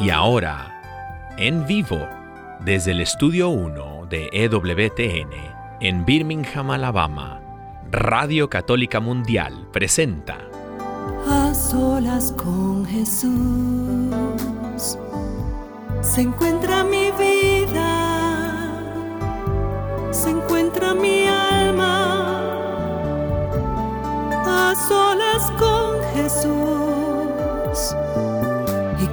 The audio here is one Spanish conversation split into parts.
Y ahora, en vivo, desde el estudio 1 de EWTN, en Birmingham, Alabama, Radio Católica Mundial presenta A solas con Jesús se encuentra mi vida, se encuentra mi alma. A solas con Jesús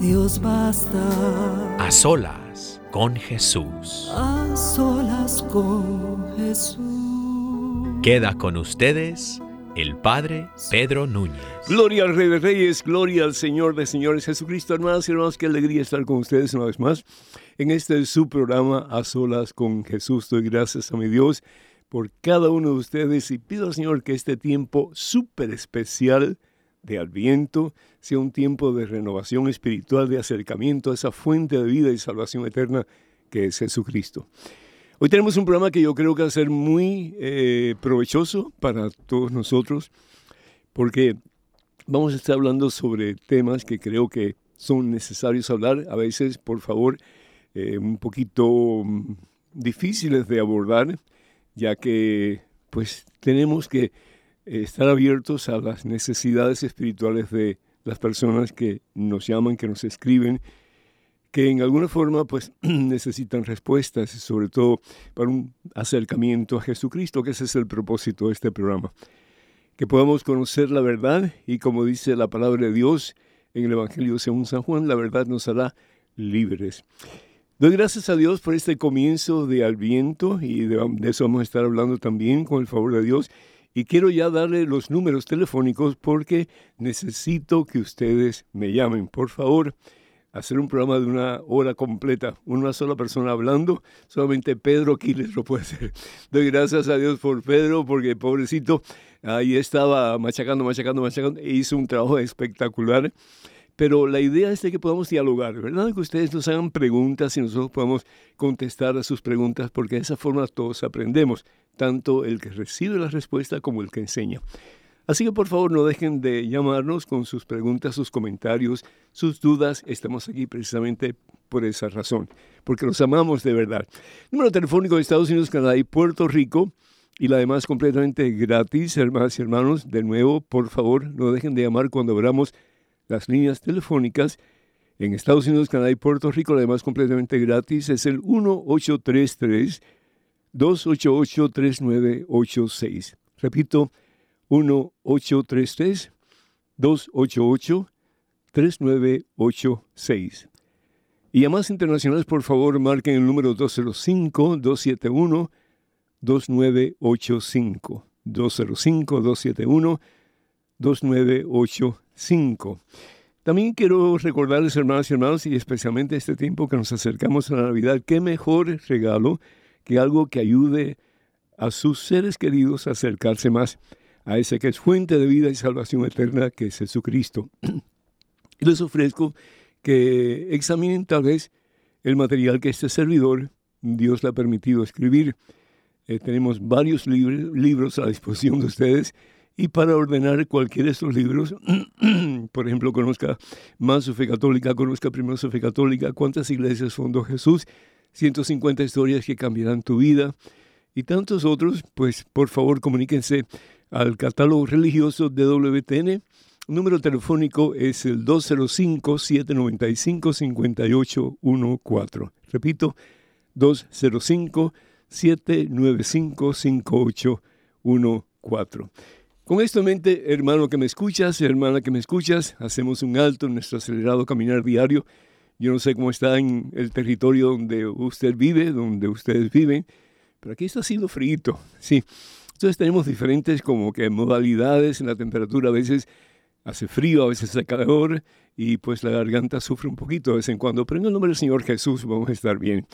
Dios basta. A solas con Jesús. A solas con Jesús. Queda con ustedes el Padre Pedro Núñez. Gloria al Rey de Reyes, gloria al Señor de Señores Jesucristo. Hermanas y hermanos, qué alegría estar con ustedes una vez más en este su programa A Solas con Jesús. Doy gracias a mi Dios por cada uno de ustedes y pido al Señor que este tiempo súper especial de Adviento sea un tiempo de renovación espiritual, de acercamiento a esa fuente de vida y salvación eterna que es Jesucristo. Hoy tenemos un programa que yo creo que va a ser muy eh, provechoso para todos nosotros, porque vamos a estar hablando sobre temas que creo que son necesarios hablar, a veces, por favor, eh, un poquito mm, difíciles de abordar, ya que pues tenemos que eh, estar abiertos a las necesidades espirituales de las personas que nos llaman, que nos escriben, que en alguna forma pues necesitan respuestas, sobre todo para un acercamiento a Jesucristo, que ese es el propósito de este programa. Que podamos conocer la verdad y como dice la palabra de Dios en el Evangelio según San Juan, la verdad nos hará libres. Doy gracias a Dios por este comienzo de Adviento y de, de eso vamos a estar hablando también con el favor de Dios. Y quiero ya darle los números telefónicos porque necesito que ustedes me llamen. Por favor, hacer un programa de una hora completa, una sola persona hablando, solamente Pedro Quiles lo puede hacer. Doy gracias a Dios por Pedro, porque pobrecito, ahí estaba machacando, machacando, machacando, e hizo un trabajo espectacular. Pero la idea es de que podamos dialogar, ¿verdad? Que ustedes nos hagan preguntas y nosotros podamos contestar a sus preguntas, porque de esa forma todos aprendemos, tanto el que recibe la respuesta como el que enseña. Así que por favor no dejen de llamarnos con sus preguntas, sus comentarios, sus dudas. Estamos aquí precisamente por esa razón, porque los amamos de verdad. Número telefónico de Estados Unidos, Canadá y Puerto Rico. Y la demás completamente gratis, hermanas y hermanos. De nuevo, por favor, no dejen de llamar cuando abramos las líneas telefónicas. En Estados Unidos, Canadá y Puerto Rico, la demás completamente gratis, es el 1833 288 3986. Repito, 1-833-288-3986. Y a más internacionales, por favor, marquen el número 205-271-2985. 205-271-2985. También quiero recordarles, hermanas y hermanos, y especialmente este tiempo que nos acercamos a la Navidad, qué mejor regalo que algo que ayude a sus seres queridos a acercarse más a ese que es fuente de vida y salvación eterna, que es Jesucristo. Les ofrezco que examinen tal vez el material que este servidor, Dios le ha permitido escribir. Eh, tenemos varios libros a disposición de ustedes y para ordenar cualquiera de estos libros, por ejemplo, conozca más su fe católica, conozca primero su fe católica, cuántas iglesias fundó Jesús, 150 historias que cambiarán tu vida y tantos otros, pues por favor comuníquense al catálogo religioso de WTN. número telefónico es el 205-795-5814. Repito, 205-795-5814. Con esto en mente, hermano que me escuchas, hermana que me escuchas, hacemos un alto en nuestro acelerado caminar diario. Yo no sé cómo está en el territorio donde usted vive, donde ustedes viven, pero aquí está haciendo frío, sí. Entonces tenemos diferentes como que modalidades en la temperatura. A veces hace frío, a veces hace calor y pues la garganta sufre un poquito de vez en cuando. Pero en el nombre del Señor Jesús vamos a estar bien.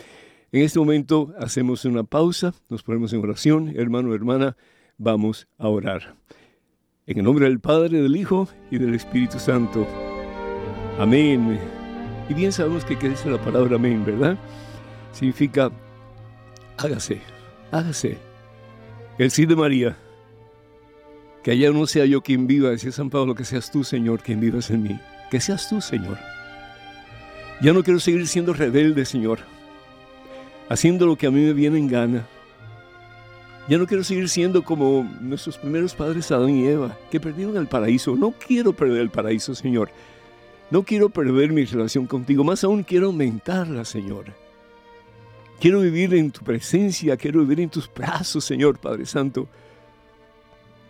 En este momento hacemos una pausa, nos ponemos en oración. Hermano, hermana, vamos a orar. En el nombre del Padre, del Hijo y del Espíritu Santo. Amén. Y bien sabemos que qué dice la palabra amén, ¿verdad? Significa hágase, hágase. El sí de María. Que allá no sea yo quien viva, decía San Pablo, que seas tú, Señor, quien vivas en mí. Que seas tú, Señor. Ya no quiero seguir siendo rebelde, Señor, haciendo lo que a mí me viene en gana. Ya no quiero seguir siendo como nuestros primeros padres Adán y Eva, que perdieron el paraíso. No quiero perder el paraíso, Señor. No quiero perder mi relación contigo, más aún quiero aumentarla, Señor. Quiero vivir en tu presencia, quiero vivir en tus brazos, Señor Padre Santo.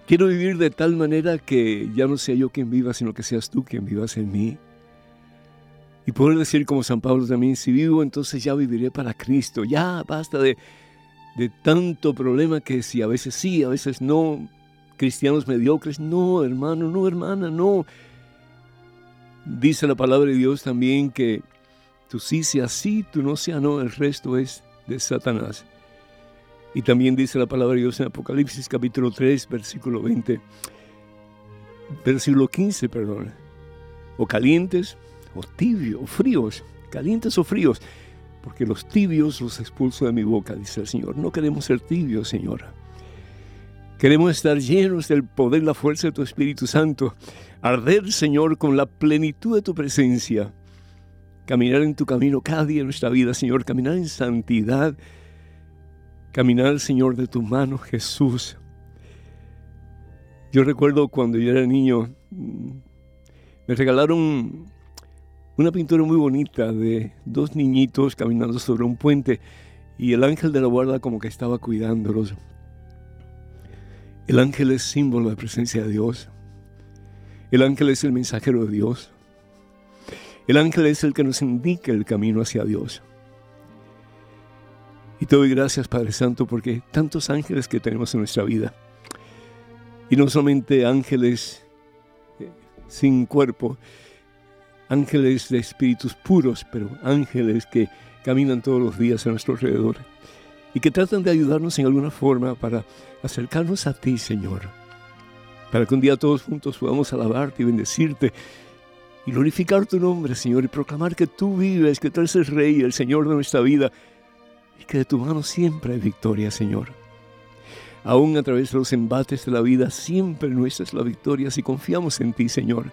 Quiero vivir de tal manera que ya no sea yo quien viva, sino que seas tú quien vivas en mí. Y poder decir como San Pablo también, si vivo, entonces ya viviré para Cristo. Ya basta de, de tanto problema que si a veces sí, a veces no. Cristianos mediocres, no, hermano, no, hermana, no. Dice la palabra de Dios también que tú sí sea sí, tú no sea no, el resto es de Satanás. Y también dice la palabra de Dios en Apocalipsis capítulo 3, versículo 20, versículo 15, perdón. O calientes, o tibios, o fríos, calientes o fríos, porque los tibios los expulso de mi boca, dice el Señor. No queremos ser tibios, Señora. Queremos estar llenos del poder, la fuerza de tu Espíritu Santo. Arder, Señor, con la plenitud de tu presencia. Caminar en tu camino cada día en nuestra vida, Señor. Caminar en santidad. Caminar, Señor, de tu mano, Jesús. Yo recuerdo cuando yo era niño, me regalaron una pintura muy bonita de dos niñitos caminando sobre un puente y el ángel de la guarda como que estaba cuidándolos. El ángel es símbolo de presencia de Dios. El ángel es el mensajero de Dios. El ángel es el que nos indica el camino hacia Dios. Y te doy gracias, Padre Santo, porque tantos ángeles que tenemos en nuestra vida. Y no solamente ángeles eh, sin cuerpo, ángeles de espíritus puros, pero ángeles que caminan todos los días a nuestro alrededor y que tratan de ayudarnos en alguna forma para acercarnos a ti, Señor. Para que un día todos juntos podamos alabarte y bendecirte y glorificar tu nombre, Señor, y proclamar que tú vives, que tú eres el Rey, el Señor de nuestra vida, y que de tu mano siempre hay victoria, Señor. Aún a través de los embates de la vida, siempre nuestra es la victoria si confiamos en ti, Señor.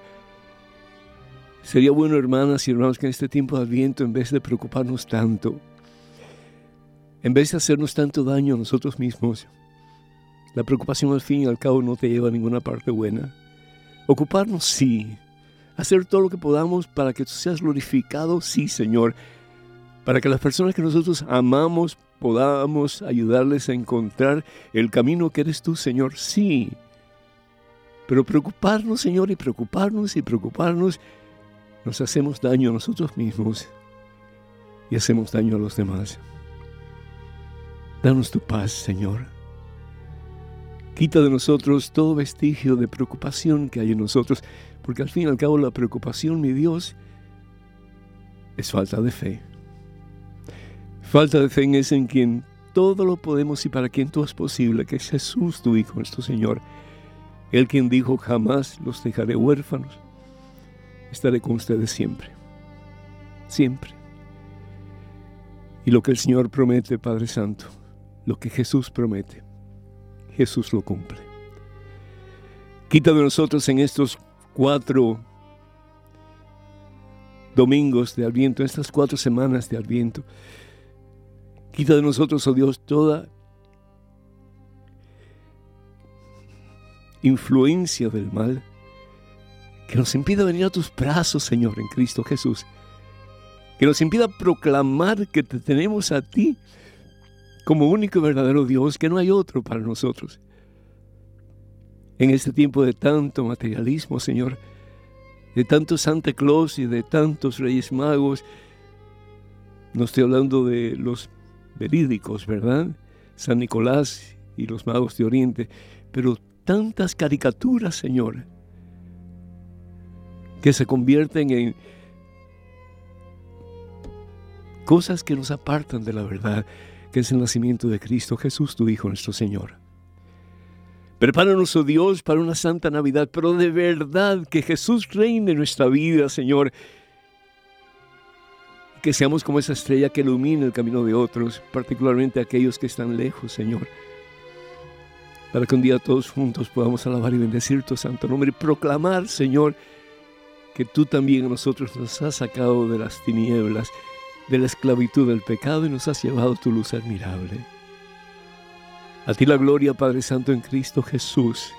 Sería bueno, hermanas y hermanos, que en este tiempo de Adviento, en vez de preocuparnos tanto, en vez de hacernos tanto daño a nosotros mismos, la preocupación al fin y al cabo no te lleva a ninguna parte buena. Ocuparnos, sí. Hacer todo lo que podamos para que tú seas glorificado, sí, Señor. Para que las personas que nosotros amamos podamos ayudarles a encontrar el camino que eres tú, Señor, sí. Pero preocuparnos, Señor, y preocuparnos y preocuparnos, nos hacemos daño a nosotros mismos y hacemos daño a los demás. Danos tu paz, Señor. Quita de nosotros todo vestigio de preocupación que hay en nosotros, porque al fin y al cabo la preocupación, mi Dios, es falta de fe. Falta de fe en ese en quien todo lo podemos y para quien todo es posible, que es Jesús, tu Hijo, nuestro Señor. Él quien dijo, jamás los dejaré huérfanos, estaré con ustedes siempre. Siempre. Y lo que el Señor promete, Padre Santo, lo que Jesús promete, Jesús lo cumple. Quita de nosotros en estos cuatro domingos de Adviento, en estas cuatro semanas de Adviento, quita de nosotros, oh Dios, toda influencia del mal que nos impida venir a tus brazos, Señor, en Cristo Jesús. Que nos impida proclamar que te tenemos a ti como único y verdadero Dios, que no hay otro para nosotros. En este tiempo de tanto materialismo, Señor, de tanto Santa Claus y de tantos Reyes Magos, no estoy hablando de los verídicos, ¿verdad? San Nicolás y los magos de Oriente, pero tantas caricaturas, Señor, que se convierten en cosas que nos apartan de la verdad, que es el nacimiento de Cristo Jesús, tu Hijo, nuestro Señor. Prepáranos, oh Dios, para una santa Navidad, pero de verdad que Jesús reine en nuestra vida, Señor. Que seamos como esa estrella que ilumina el camino de otros, particularmente aquellos que están lejos, Señor. Para que un día todos juntos podamos alabar y bendecir tu santo nombre y proclamar, Señor, que tú también a nosotros nos has sacado de las tinieblas, de la esclavitud del pecado y nos has llevado tu luz admirable. A ti la gloria, Padre Santo, en Cristo Jesús.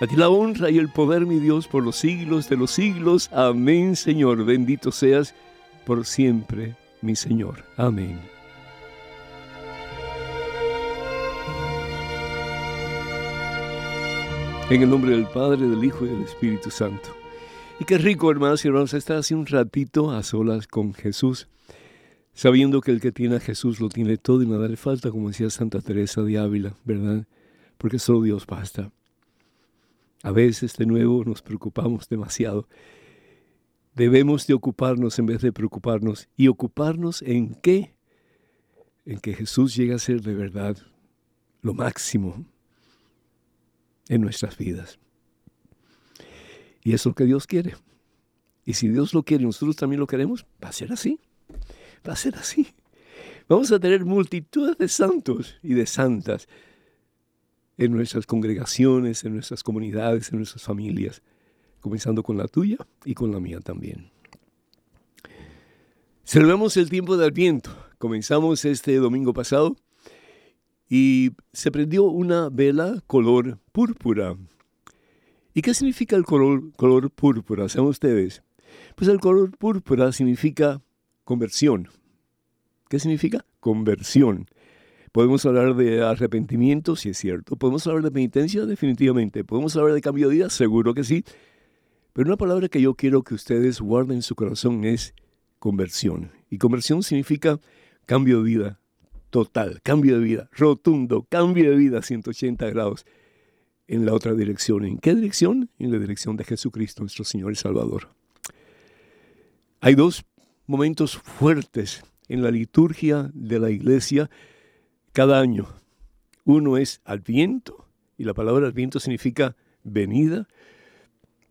A ti la honra y el poder, mi Dios, por los siglos de los siglos. Amén, Señor. Bendito seas por siempre, mi Señor. Amén. En el nombre del Padre, del Hijo y del Espíritu Santo. Y qué rico, hermanos y hermanos, estar hace un ratito a solas con Jesús sabiendo que el que tiene a Jesús lo tiene todo y nada le falta, como decía Santa Teresa de Ávila, ¿verdad? Porque solo Dios basta. A veces de nuevo nos preocupamos demasiado. Debemos de ocuparnos en vez de preocuparnos. ¿Y ocuparnos en qué? En que Jesús llegue a ser de verdad lo máximo en nuestras vidas. Y es lo que Dios quiere. Y si Dios lo quiere nosotros también lo queremos, va a ser así va a ser así. Vamos a tener multitudes de santos y de santas en nuestras congregaciones, en nuestras comunidades, en nuestras familias, comenzando con la tuya y con la mía también. Celebramos el tiempo del viento. Comenzamos este domingo pasado y se prendió una vela color púrpura. ¿Y qué significa el color, color púrpura? ¿Saben ustedes? Pues el color púrpura significa conversión. ¿Qué significa? Conversión. Podemos hablar de arrepentimiento, si es cierto. Podemos hablar de penitencia, definitivamente. Podemos hablar de cambio de vida, seguro que sí. Pero una palabra que yo quiero que ustedes guarden en su corazón es conversión. Y conversión significa cambio de vida total, cambio de vida rotundo, cambio de vida 180 grados en la otra dirección. ¿En qué dirección? En la dirección de Jesucristo, nuestro Señor y Salvador. Hay dos momentos fuertes en la liturgia de la iglesia cada año. Uno es Adviento, y la palabra Adviento significa venida.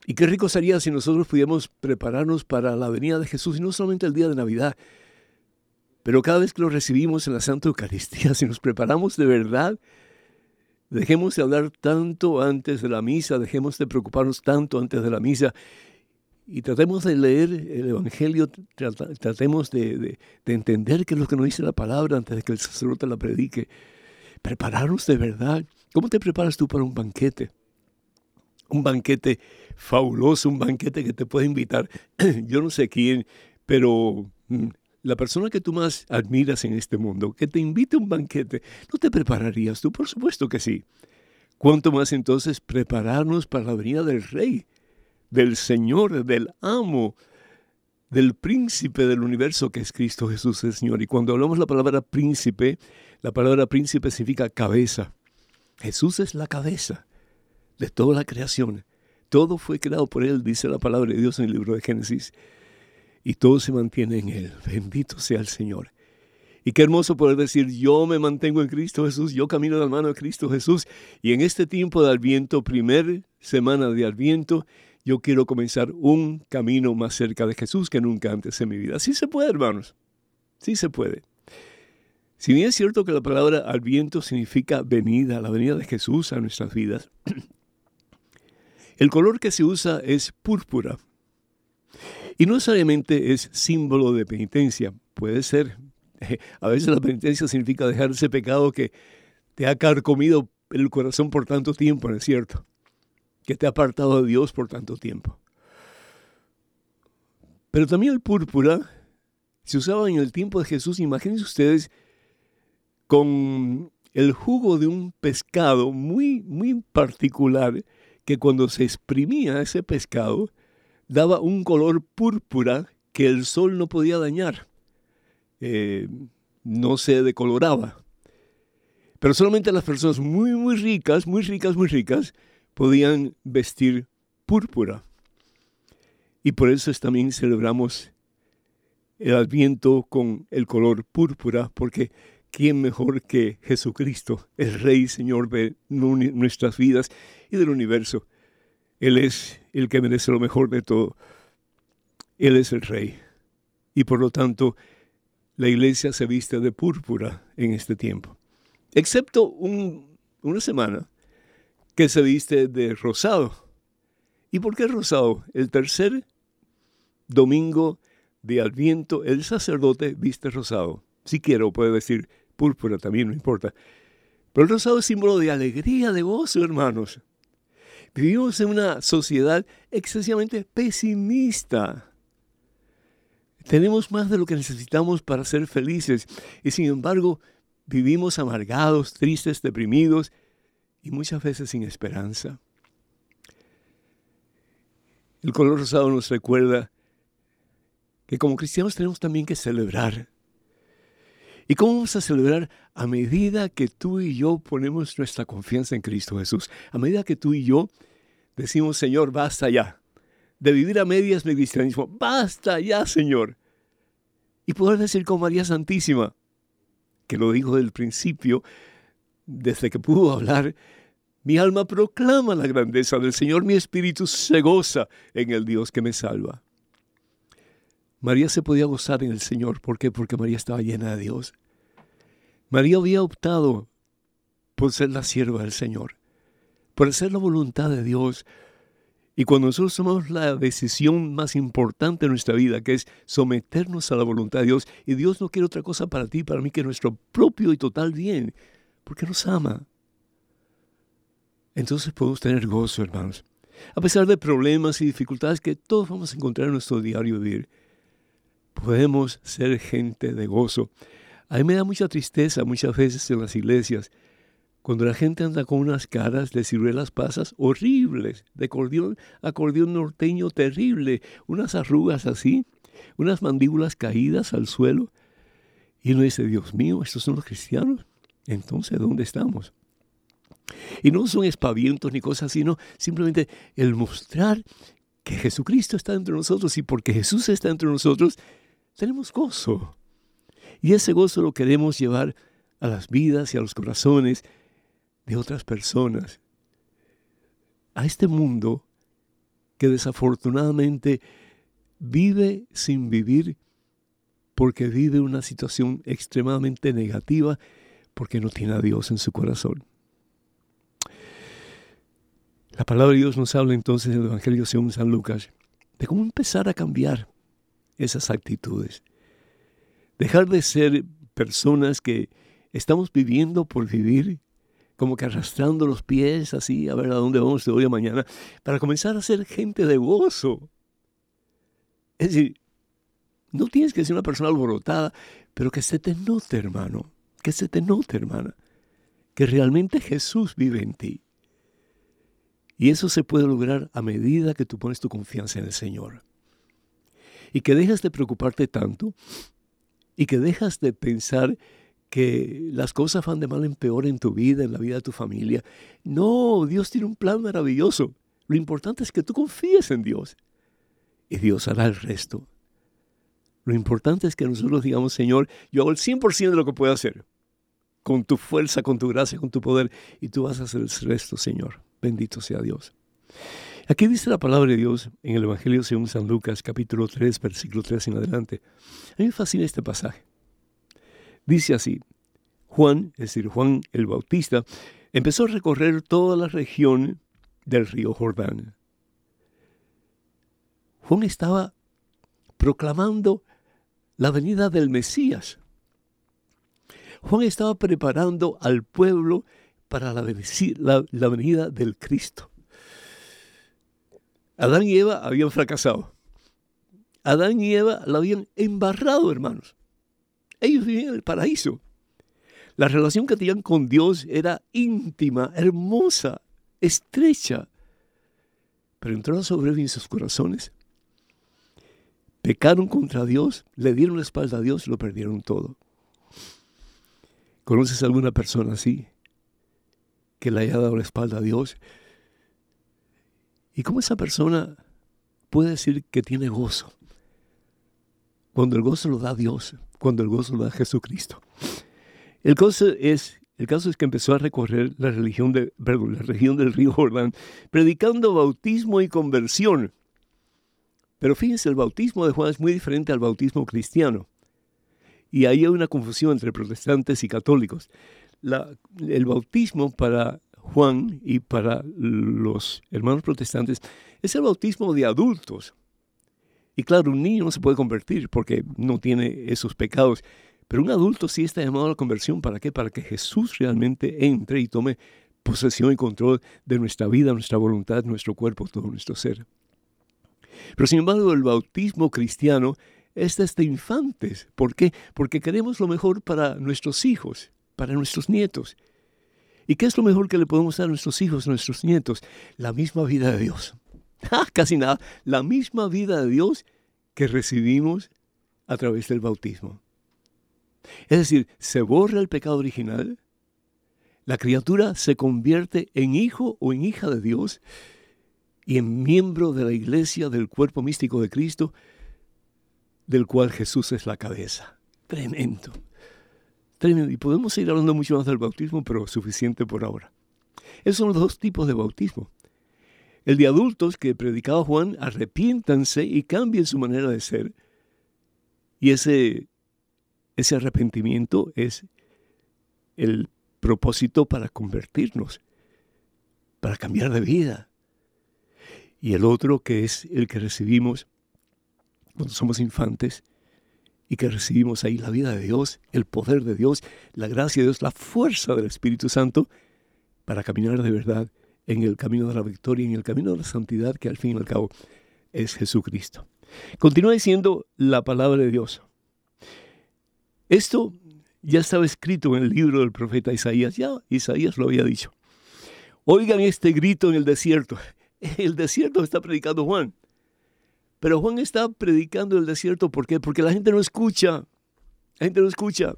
Y qué rico sería si nosotros pudiéramos prepararnos para la venida de Jesús, y no solamente el día de Navidad, pero cada vez que lo recibimos en la Santa Eucaristía, si nos preparamos de verdad, dejemos de hablar tanto antes de la misa, dejemos de preocuparnos tanto antes de la misa y tratemos de leer el Evangelio, tratemos de, entender qué es lo que nos dice la palabra antes de que el sacerdote la predique. Prepararnos de verdad. ¿Cómo te preparas tú para un banquete? Un banquete fabuloso, un banquete que te puede invitar, yo no sé quién, pero mm, la persona que tú más admiras en este mundo, que te invite a un banquete, ¿no te prepararías tú? Por supuesto que sí. ¿Cuánto más entonces prepararnos para la venida del Rey? del Señor, del amo, del príncipe del universo que es Cristo Jesús el Señor. Y cuando hablamos la palabra príncipe, la palabra príncipe significa cabeza. Jesús es la cabeza de toda la creación. Todo fue creado por Él, dice la palabra de Dios en el libro de Génesis. Y todo se mantiene en Él. Bendito sea el Señor. Y qué hermoso poder decir, yo me mantengo en Cristo Jesús, yo camino de la mano de Cristo Jesús. Y en este tiempo de Adviento, primer semana de Adviento, yo quiero comenzar un camino más cerca de Jesús que nunca antes en mi vida. Sí se puede, hermanos. Sí se puede. Si bien es cierto que la palabra al viento significa venida, la venida de Jesús a nuestras vidas, el color que se usa es púrpura. Y no necesariamente es símbolo de penitencia. Puede ser. A veces la penitencia significa dejar ese pecado que te ha carcomido el corazón por tanto tiempo, ¿no es cierto? que te ha apartado de Dios por tanto tiempo. Pero también el púrpura se usaba en el tiempo de Jesús. Imagínense ustedes con el jugo de un pescado muy, muy particular que cuando se exprimía ese pescado daba un color púrpura que el sol no podía dañar. Eh, no se decoloraba. Pero solamente las personas muy, muy ricas, muy ricas, muy ricas, podían vestir púrpura. Y por eso también celebramos el adviento con el color púrpura, porque ¿quién mejor que Jesucristo, el Rey Señor de nuestras vidas y del universo? Él es el que merece lo mejor de todo. Él es el Rey. Y por lo tanto, la iglesia se viste de púrpura en este tiempo. Excepto una semana que se viste de rosado. ¿Y por qué rosado? El tercer domingo de Adviento, el sacerdote viste rosado. Si quiero, puede decir púrpura también, no importa. Pero el rosado es símbolo de alegría, de gozo, hermanos. Vivimos en una sociedad excesivamente pesimista. Tenemos más de lo que necesitamos para ser felices y sin embargo vivimos amargados, tristes, deprimidos y muchas veces sin esperanza. El color rosado nos recuerda que como cristianos tenemos también que celebrar. ¿Y cómo vamos a celebrar? A medida que tú y yo ponemos nuestra confianza en Cristo Jesús. A medida que tú y yo decimos, Señor, basta ya. De vivir a medias mi cristianismo. Basta ya, Señor. Y poder decir con María Santísima, que lo dijo del principio, desde que pudo hablar, mi alma proclama la grandeza del Señor, mi espíritu se goza en el Dios que me salva. María se podía gozar en el Señor, ¿por qué? Porque María estaba llena de Dios. María había optado por ser la sierva del Señor, por hacer la voluntad de Dios. Y cuando nosotros tomamos la decisión más importante de nuestra vida, que es someternos a la voluntad de Dios, y Dios no quiere otra cosa para ti, para mí, que nuestro propio y total bien, porque nos ama entonces podemos tener gozo, hermanos. A pesar de problemas y dificultades que todos vamos a encontrar en nuestro diario vivir, podemos ser gente de gozo. A mí me da mucha tristeza muchas veces en las iglesias cuando la gente anda con unas caras de ciruelas pasas horribles, de acordeón, acordeón norteño terrible, unas arrugas así, unas mandíbulas caídas al suelo. Y uno dice, Dios mío, ¿estos son los cristianos? Entonces, ¿dónde estamos? Y no son espavientos ni cosas, sino simplemente el mostrar que Jesucristo está entre nosotros y porque Jesús está entre nosotros, tenemos gozo. Y ese gozo lo queremos llevar a las vidas y a los corazones de otras personas. A este mundo que desafortunadamente vive sin vivir porque vive una situación extremadamente negativa porque no tiene a Dios en su corazón. La palabra de Dios nos habla entonces en el Evangelio según San Lucas de cómo empezar a cambiar esas actitudes. Dejar de ser personas que estamos viviendo por vivir, como que arrastrando los pies así, a ver a dónde vamos de hoy a mañana, para comenzar a ser gente de gozo. Es decir, no tienes que ser una persona alborotada, pero que se te note, hermano, que se te note, hermana, que realmente Jesús vive en ti. Y eso se puede lograr a medida que tú pones tu confianza en el Señor. Y que dejas de preocuparte tanto y que dejas de pensar que las cosas van de mal en peor en tu vida, en la vida de tu familia. No, Dios tiene un plan maravilloso. Lo importante es que tú confíes en Dios y Dios hará el resto. Lo importante es que nosotros digamos, Señor, yo hago el 100% de lo que puedo hacer, con tu fuerza, con tu gracia, con tu poder, y tú vas a hacer el resto, Señor. Bendito sea Dios. Aquí dice la palabra de Dios en el Evangelio según San Lucas, capítulo 3, versículo 3 en adelante. A mí me fascina este pasaje. Dice así, Juan, es decir, Juan el Bautista, empezó a recorrer toda la región del río Jordán. Juan estaba proclamando la venida del Mesías. Juan estaba preparando al pueblo para la, venida del Cristo. Adán y Eva habían fracasado. Adán y Eva la habían embarrado, hermanos. Ellos vivían en el paraíso. La relación que tenían con Dios era íntima, hermosa, estrecha. Pero entró sobre en sus corazones. Pecaron contra Dios, le dieron la espalda a Dios lo perdieron todo. ¿Conoces alguna persona así? que le haya dado la espalda a Dios. ¿Y cómo esa persona puede decir que tiene gozo? Cuando el gozo lo da Dios, cuando el gozo lo da Jesucristo. El caso es, que empezó a recorrer la, religión de, la región del río Jordán, predicando bautismo y conversión. Pero fíjense, el bautismo de Juan es muy diferente al bautismo cristiano. Y ahí hay una confusión entre protestantes y católicos. el bautismo para Juan y para los hermanos protestantes es el bautismo de adultos. Y claro, un niño no se puede convertir porque no tiene esos pecados. Pero un adulto sí está llamado a la conversión. ¿Para qué? Para que Jesús realmente entre y tome posesión y control de nuestra vida, nuestra voluntad, nuestro cuerpo, todo nuestro ser. Pero sin embargo, el bautismo cristiano es desde infantes. ¿Por qué? Porque queremos lo mejor para nuestros hijos, para nuestros nietos. ¿Y qué es lo mejor que le podemos dar a nuestros hijos, a nuestros nietos? La misma vida de Dios. Ah, casi nada. La misma vida de Dios que recibimos a través del bautismo. Es decir, se borra el pecado original, la criatura se convierte en hijo o en hija de Dios y en miembro de la iglesia del cuerpo místico de Cristo, del cual Jesús es la cabeza. Tremendo. Y podemos seguir hablando mucho más del bautismo, pero suficiente por ahora. Esos son los dos tipos de bautismo. El de adultos que predicaba Juan, arrepiéntanse y cambien su manera de ser. Y ese ese arrepentimiento es el propósito para convertirnos, para cambiar de vida. Y el otro que es el que recibimos cuando somos infantes y que recibimos ahí la vida de Dios, el poder de Dios, la gracia de Dios, la fuerza del Espíritu Santo para caminar de verdad en el camino de la victoria, en el camino de la santidad que al fin y al cabo es Jesucristo. Continúa diciendo la palabra de Dios. Esto ya estaba escrito en el libro del profeta Isaías, ya Isaías lo había dicho. Oigan este grito en el desierto. El desierto está predicando Juan. Pero Juan está predicando el desierto, ¿por qué? Porque la gente no escucha. La gente no escucha.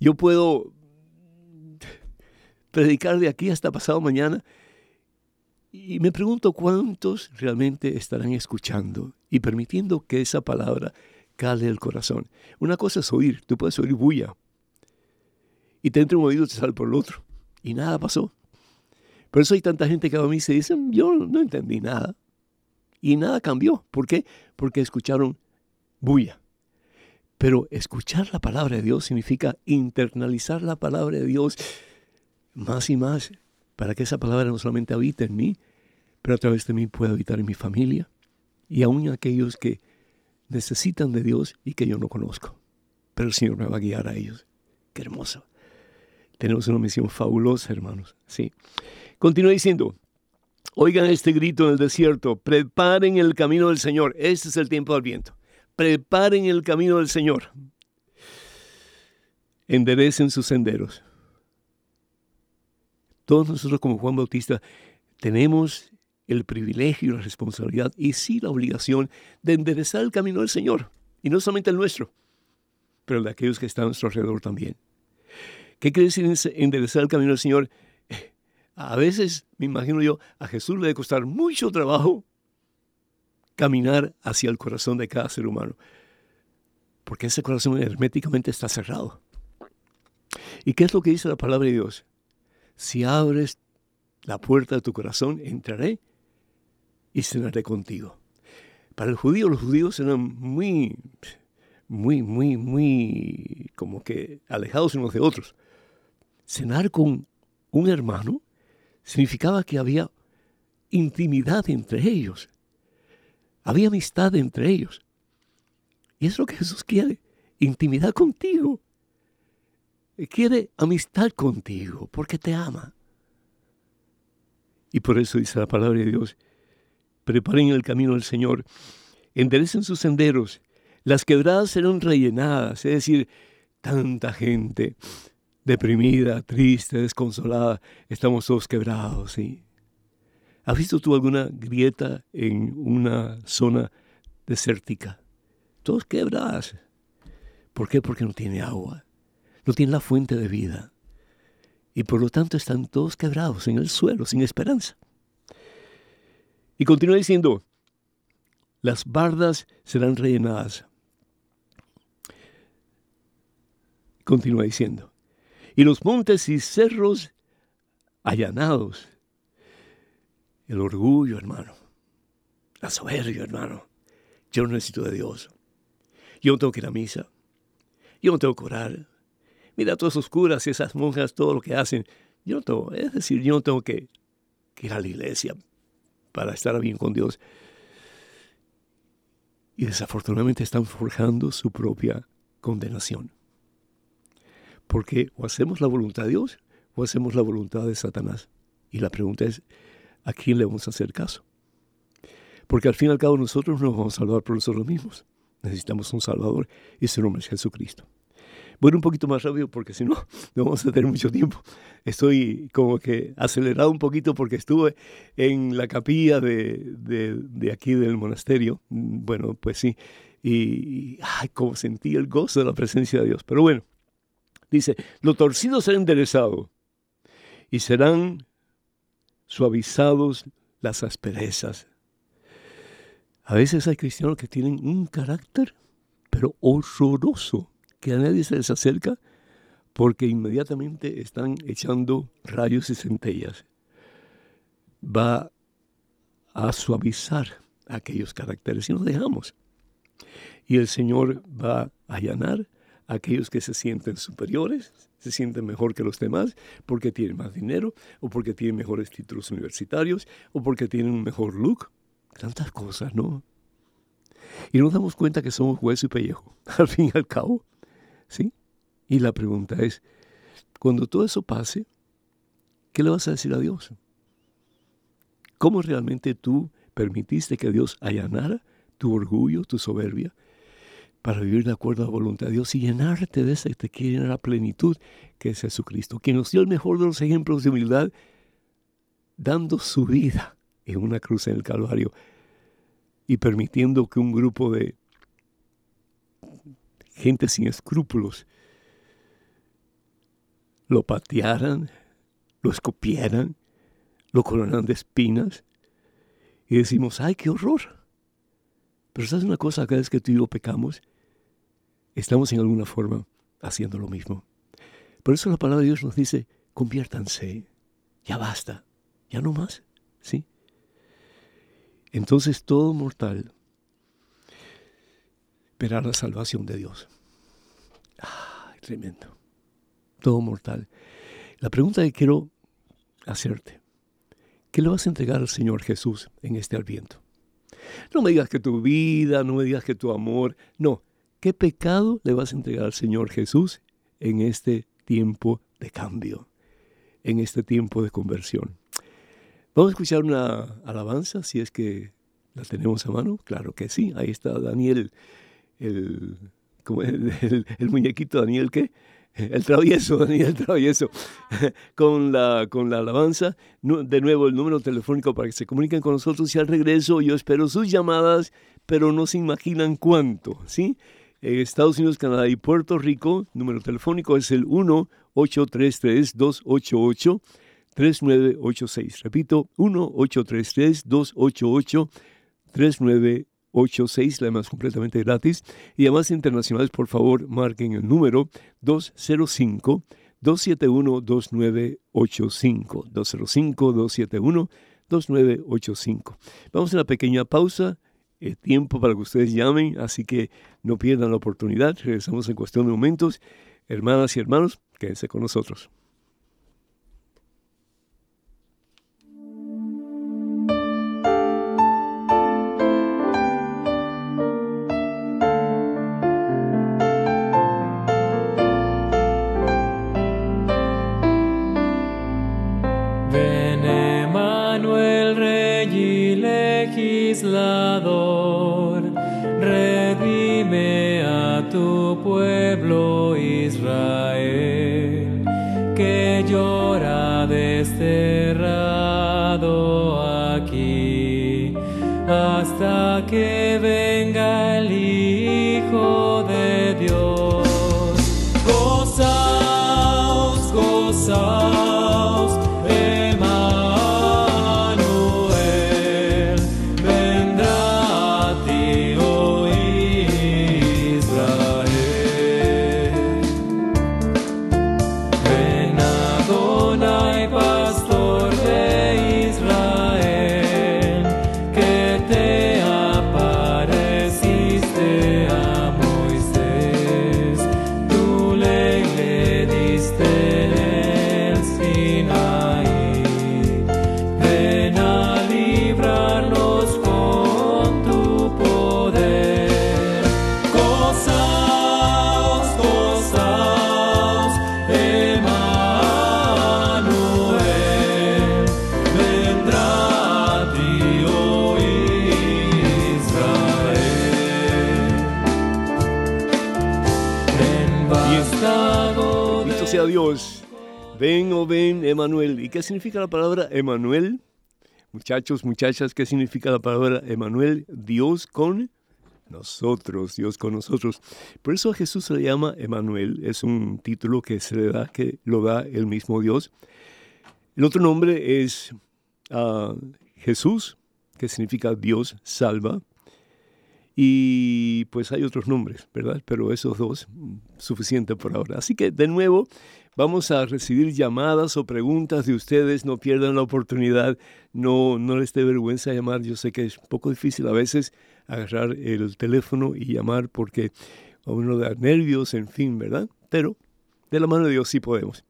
Yo puedo predicar de aquí hasta pasado mañana y me pregunto cuántos realmente estarán escuchando y permitiendo que esa palabra cale el corazón. Una cosa es oír, tú puedes oír bulla. Y te entra un oído y te sale por el otro. Y nada pasó. Por eso hay tanta gente que a mí se dice, yo no entendí nada. Y nada cambió. ¿Por qué? Porque escucharon bulla. Pero escuchar la palabra de Dios significa internalizar la palabra de Dios más y más para que esa palabra no solamente habite en mí, pero a través de mí pueda habitar en mi familia y aún en aquellos que necesitan de Dios y que yo no conozco. Pero el Señor me va a guiar a ellos. Qué hermoso. Tenemos una misión fabulosa, hermanos. Sí. Continúa diciendo, oigan este grito en el desierto, preparen el camino del Señor. Este es el tiempo del viento. Preparen el camino del Señor. Enderecen sus senderos. Todos nosotros como Juan Bautista tenemos el privilegio la responsabilidad y sí la obligación de enderezar el camino del Señor. Y no solamente el nuestro, pero el de aquellos que están a nuestro alrededor también. ¿Qué quiere decir enderezar el camino del Señor? A veces, me imagino yo, a Jesús le debe costar mucho trabajo caminar hacia el corazón de cada ser humano, porque ese corazón herméticamente está cerrado. ¿Y qué es lo que dice la palabra de Dios? Si abres la puerta de tu corazón, entraré y cenaré contigo. Para el judío, los judíos eran muy, muy, muy, muy como que alejados unos de otros. Cenar con un hermano significaba que había intimidad entre ellos. Había amistad entre ellos. Y es lo que Jesús quiere, intimidad contigo. Quiere amistad contigo porque te ama. Y por eso dice la palabra de Dios, preparen el camino del Señor, enderecen sus senderos, las quebradas serán rellenadas, es decir, tanta gente deprimida, triste, desconsolada, estamos todos quebrados, ¿sí? ¿Has visto tú alguna grieta en una zona desértica? Todos quebradas. ¿Por qué? Porque no tiene agua, no tiene la fuente de vida. y por lo tanto están todos quebrados en el suelo, sin esperanza. Y continúa diciendo, las bardas serán rellenadas. Continúa diciendo, y los montes y cerros allanados. El orgullo, hermano. La soberbia, hermano. Yo no necesito de Dios. Yo no tengo que ir a misa. Yo no tengo que orar. Mira todas esos curas y esas monjas, todo lo que hacen. Yo no tengo, es decir, yo no tengo que, que ir a la iglesia para estar bien con Dios. Y desafortunadamente están forjando su propia condenación. Porque o hacemos la voluntad de Dios o hacemos la voluntad de Satanás. Y la pregunta es, ¿a quién le vamos a hacer caso? Porque al fin y al cabo nosotros no nos vamos a salvar por nosotros mismos. Necesitamos un Salvador y su nombre es Jesucristo. Voy un poquito más rápido porque si no, no vamos a tener mucho tiempo. Estoy como que acelerado un poquito porque estuve en la capilla de, de, aquí del monasterio. Bueno, pues sí. Y, ay, como sentí el gozo de la presencia de Dios. Pero bueno, dice, lo torcido será enderezado y serán suavizados las asperezas. A veces hay cristianos que tienen un carácter, pero horroroso, que a nadie se les acerca porque inmediatamente están echando rayos y centellas. Va a suavizar aquellos caracteres y nos dejamos. Y el Señor va a allanar aquellos que se sienten superiores, se sienten mejor que los demás porque tienen más dinero o porque tienen mejores títulos universitarios o porque tienen un mejor look tantas cosas, ¿no? Y nos damos cuenta que somos hueso y pellejo, al fin y al cabo. ¿Sí? Y la pregunta es, cuando todo eso pase, ¿qué le vas a decir a Dios? ¿Cómo realmente tú permitiste que Dios allanara tu orgullo, tu soberbia, para vivir de acuerdo a la voluntad de Dios y llenarte de esa que te quiere llenar a plenitud, que es Jesucristo, quien nos dio el mejor de los ejemplos de humildad, dando su vida en una cruz en el Calvario y permitiendo que un grupo de gente sin escrúpulos lo patearan, lo escopieran, lo coronaran de espinas y decimos, ay, qué horror. Pero sabes una cosa, cada vez que tú y yo pecamos, estamos en alguna forma haciendo lo mismo. Por eso la palabra de Dios nos dice, conviértanse, ya basta, ya no más, ¿sí? entonces todo mortal verá la salvación de Dios. Ah, tremendo. Todo mortal. La pregunta que quiero hacerte, ¿qué le vas a entregar al Señor Jesús en este adviento? No me digas que tu vida, no me digas que tu amor, no. ¿Qué pecado le vas a entregar al Señor Jesús en este tiempo de cambio, en este tiempo de conversión? Vamos a escuchar una alabanza, si es que la tenemos a mano. Claro que sí, ahí está Daniel, el, el, muñequito Daniel, ¿qué? El travieso, Daniel el travieso, con la, con la alabanza. De nuevo, el número telefónico para que se comuniquen con nosotros y al regreso yo espero sus llamadas, pero no se imaginan cuánto, ¿sí? Estados Unidos, Canadá y Puerto Rico, número telefónico es el 1-833-288. 3986. Repito, 1-833-288-3986, la más completamente gratis. Y además internacionales, por favor, marquen el número 205 271-2985. 205-271-2985. Vamos a una pequeña pausa. Es tiempo para que ustedes llamen, así que no pierdan la oportunidad. Regresamos en cuestión de momentos. Hermanas y hermanos, quédense con nosotros. Israel, que llora desterrado aquí, hasta que venga el Ven o oh, ven, Emanuel. ¿Y qué significa la palabra Emanuel? Muchachos, muchachas, ¿qué significa la palabra Emanuel? Dios con nosotros, Dios con nosotros. Por eso a Jesús se le llama Emanuel, es un título que se le da, que lo da el mismo Dios. El otro nombre es ah, Jesús, que significa Dios salva. Y pues hay otros nombres, ¿verdad? Pero esos dos, suficiente por ahora. Así que de nuevo, Vamos a recibir llamadas o preguntas de ustedes, no pierdan la oportunidad, no, no les dé vergüenza llamar, yo sé que es un poco difícil a veces agarrar el teléfono y llamar porque a uno da nervios, en fin, ¿verdad? Pero de la mano de Dios sí podemos.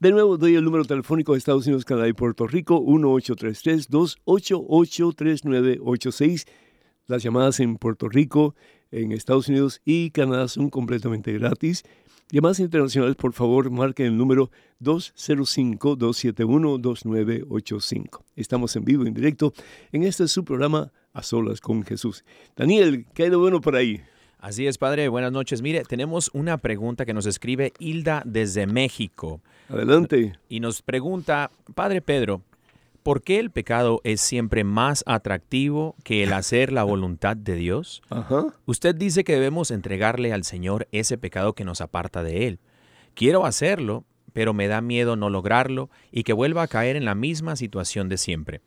De nuevo doy el número telefónico de Estados Unidos, Canadá y Puerto Rico, 1833-288-3986. Las llamadas en Puerto Rico, en Estados Unidos y Canadá son completamente gratis. Llamadas internacionales, por favor, marquen el número 205-271-2985. Estamos en vivo, en directo, en este su programa A Solas con Jesús. Daniel, ¿qué hay de bueno por ahí? Así es, padre. Buenas noches. Mire, tenemos una pregunta que nos escribe Hilda desde México. Adelante. Y nos pregunta, Padre Pedro, ¿por qué el pecado es siempre más atractivo que el hacer la voluntad de Dios? Usted dice que debemos entregarle al Señor ese pecado que nos aparta de Él. Quiero hacerlo, pero me da miedo no lograrlo y que vuelva a caer en la misma situación de siempre.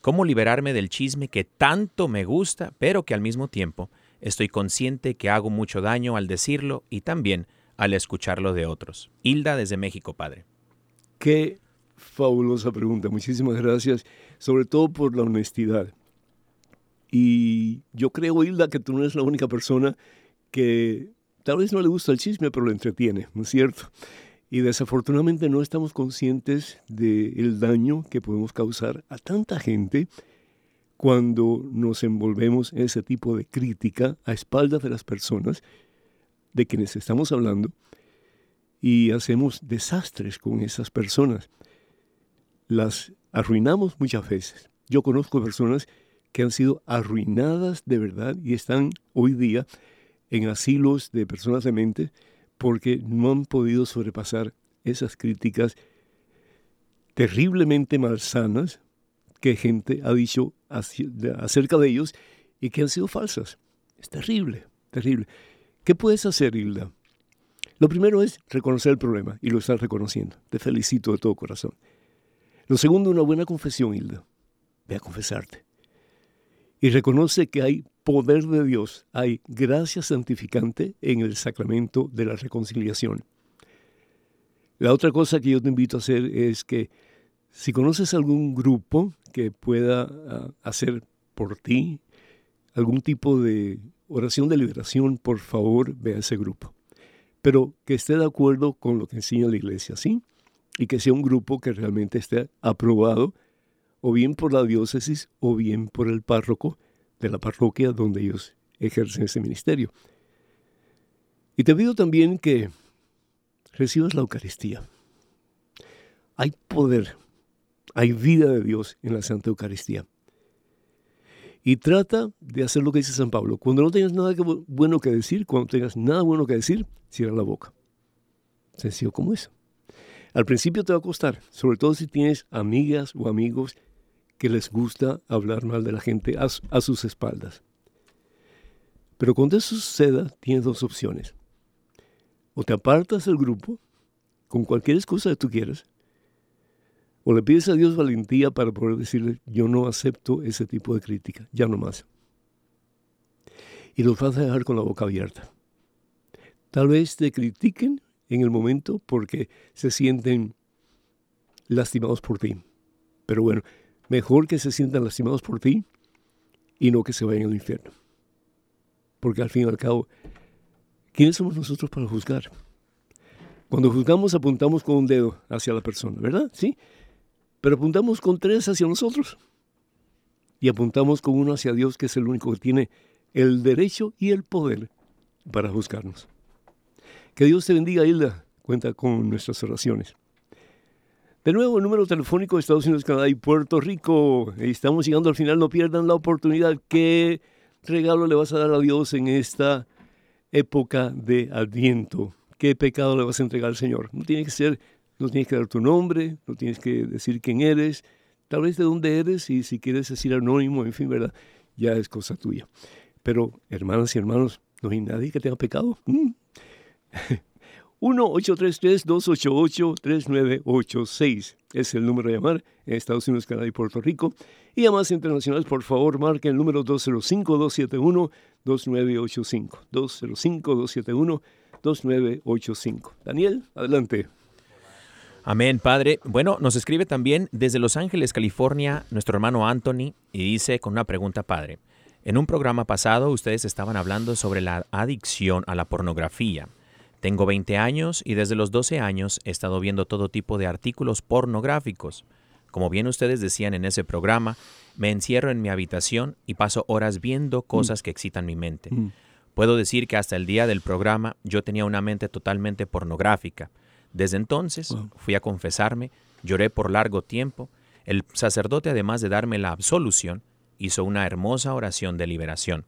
¿Cómo liberarme del chisme que tanto me gusta, pero que al mismo tiempo estoy consciente que hago mucho daño al decirlo y también al escucharlo de otros? Hilda desde México, Padre. ¿Qué fabulosa pregunta. Muchísimas gracias, sobre todo por la honestidad. Y yo creo, Hilda, que tú no eres la única persona que tal vez no le gusta el chisme, pero lo entretiene, ¿no es cierto? Y desafortunadamente no estamos conscientes del daño que podemos causar a tanta gente cuando nos envolvemos en ese tipo de crítica a espaldas de las personas de quienes estamos hablando y hacemos desastres con esas personas las arruinamos muchas veces. Yo conozco personas que han sido arruinadas de verdad y están hoy día en asilos de personas de mente porque no han podido sobrepasar esas críticas terriblemente malsanas que gente ha dicho acerca de ellos y que han sido falsas. Es terrible, terrible. ¿Qué puedes hacer, Hilda? Lo primero es reconocer el problema y lo estás reconociendo. Te felicito de todo corazón. Lo segundo, una buena confesión, Hilda. Ve a confesarte. Y reconoce que hay poder de Dios, hay gracia santificante en el sacramento de la reconciliación. La otra cosa que yo te invito a hacer es que si conoces algún grupo que pueda ah, hacer por ti algún tipo de oración de liberación, por favor, ve a ese grupo. Pero que esté de acuerdo con lo que enseña la iglesia, ¿sí? Y que sea un grupo que realmente esté aprobado o bien por la diócesis o bien por el párroco de la parroquia donde ellos ejercen ese ministerio. Y te pido también que recibas la Eucaristía. Hay poder, hay vida de Dios en la Santa Eucaristía. Y trata de hacer lo que dice San Pablo. Cuando no tengas nada bueno que decir, cuando tengas nada bueno que decir, cierra la boca. Sencillo como eso. Al principio te va a costar, sobre todo si tienes amigas o amigos que les gusta hablar mal de la gente a, sus espaldas. Pero cuando eso suceda, tienes dos opciones. O te apartas del grupo, con cualquier excusa que tú quieras, O le pides a Dios valentía para poder decirle, yo no acepto ese tipo de crítica, ya no más. Y los vas a dejar con la boca abierta. Tal vez te critiquen en el momento porque se sienten lastimados por ti. Pero bueno, mejor que se sientan lastimados por ti y no que se vayan al infierno. Porque al fin y al cabo, ¿quiénes somos nosotros para juzgar? Cuando juzgamos apuntamos con un dedo hacia la persona, ¿verdad? Sí. Pero apuntamos con tres hacia nosotros. Y apuntamos con uno hacia Dios, que es el único que tiene el derecho y el poder para juzgarnos. Que Dios te bendiga, Hilda. Cuenta con nuestras oraciones. De nuevo, el número telefónico de Estados Unidos, Canadá y Puerto Rico. Estamos llegando al final, no pierdan la oportunidad. ¿Qué regalo le vas a dar a Dios en esta época de Adviento? ¿Qué pecado le vas a entregar al Señor? No tiene que ser, no tienes que dar tu nombre, no tienes que decir quién eres, tal vez de dónde eres y si quieres decir anónimo, en fin, ¿verdad? Ya es cosa tuya. Pero, hermanas y hermanos, no hay nadie que tenga pecado. 1-833-288-3986 es el número de llamar en Estados Unidos, Canadá y Puerto Rico. Y llamadas internacionales, por favor, marque el número 205-271-2985. 205-271-2985. Daniel, adelante. Amén, Padre. Bueno, nos escribe también desde Los Ángeles, California, nuestro hermano Anthony, y dice con una pregunta, Padre. En un programa pasado ustedes estaban hablando sobre la adicción a la pornografía. Tengo 20 años y desde los 12 años he estado viendo todo tipo de artículos pornográficos. Como bien ustedes decían en ese programa, me encierro en mi habitación y paso horas viendo mm. cosas que excitan mi mente. Mm. Puedo decir que hasta el día del programa yo tenía una mente totalmente pornográfica. Desde entonces fui a confesarme, lloré por largo tiempo. El sacerdote, además de darme la absolución, hizo una hermosa oración de liberación.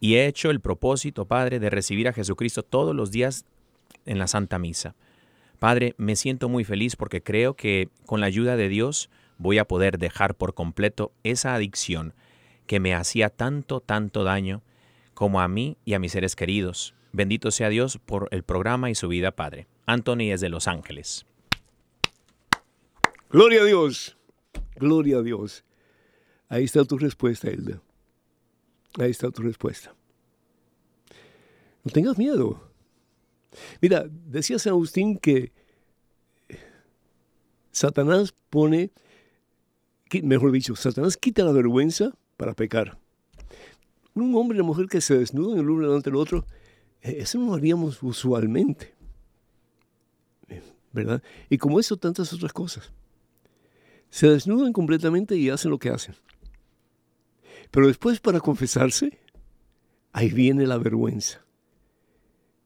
Y he hecho el propósito, Padre, de recibir a Jesucristo todos los días en la Santa Misa. Padre, me siento muy feliz porque creo que con la ayuda de Dios voy a poder dejar por completo esa adicción que me hacía tanto, tanto daño como a mí y a mis seres queridos. Bendito sea Dios por el programa y su vida, Padre. Anthony es de Los Ángeles. Gloria a Dios. Gloria a Dios. Ahí está tu respuesta, Hilda. Ahí está tu respuesta. No tengas miedo. Mira, decía San Agustín que Satanás pone, mejor dicho, Satanás quita la vergüenza para pecar. Un hombre y una mujer que se desnudan el uno delante del otro, eh, eso no haríamos usualmente. ¿Verdad? Y como eso, tantas otras cosas. Se desnudan completamente y hacen lo que hacen. Pero después, para confesarse, ahí viene la vergüenza.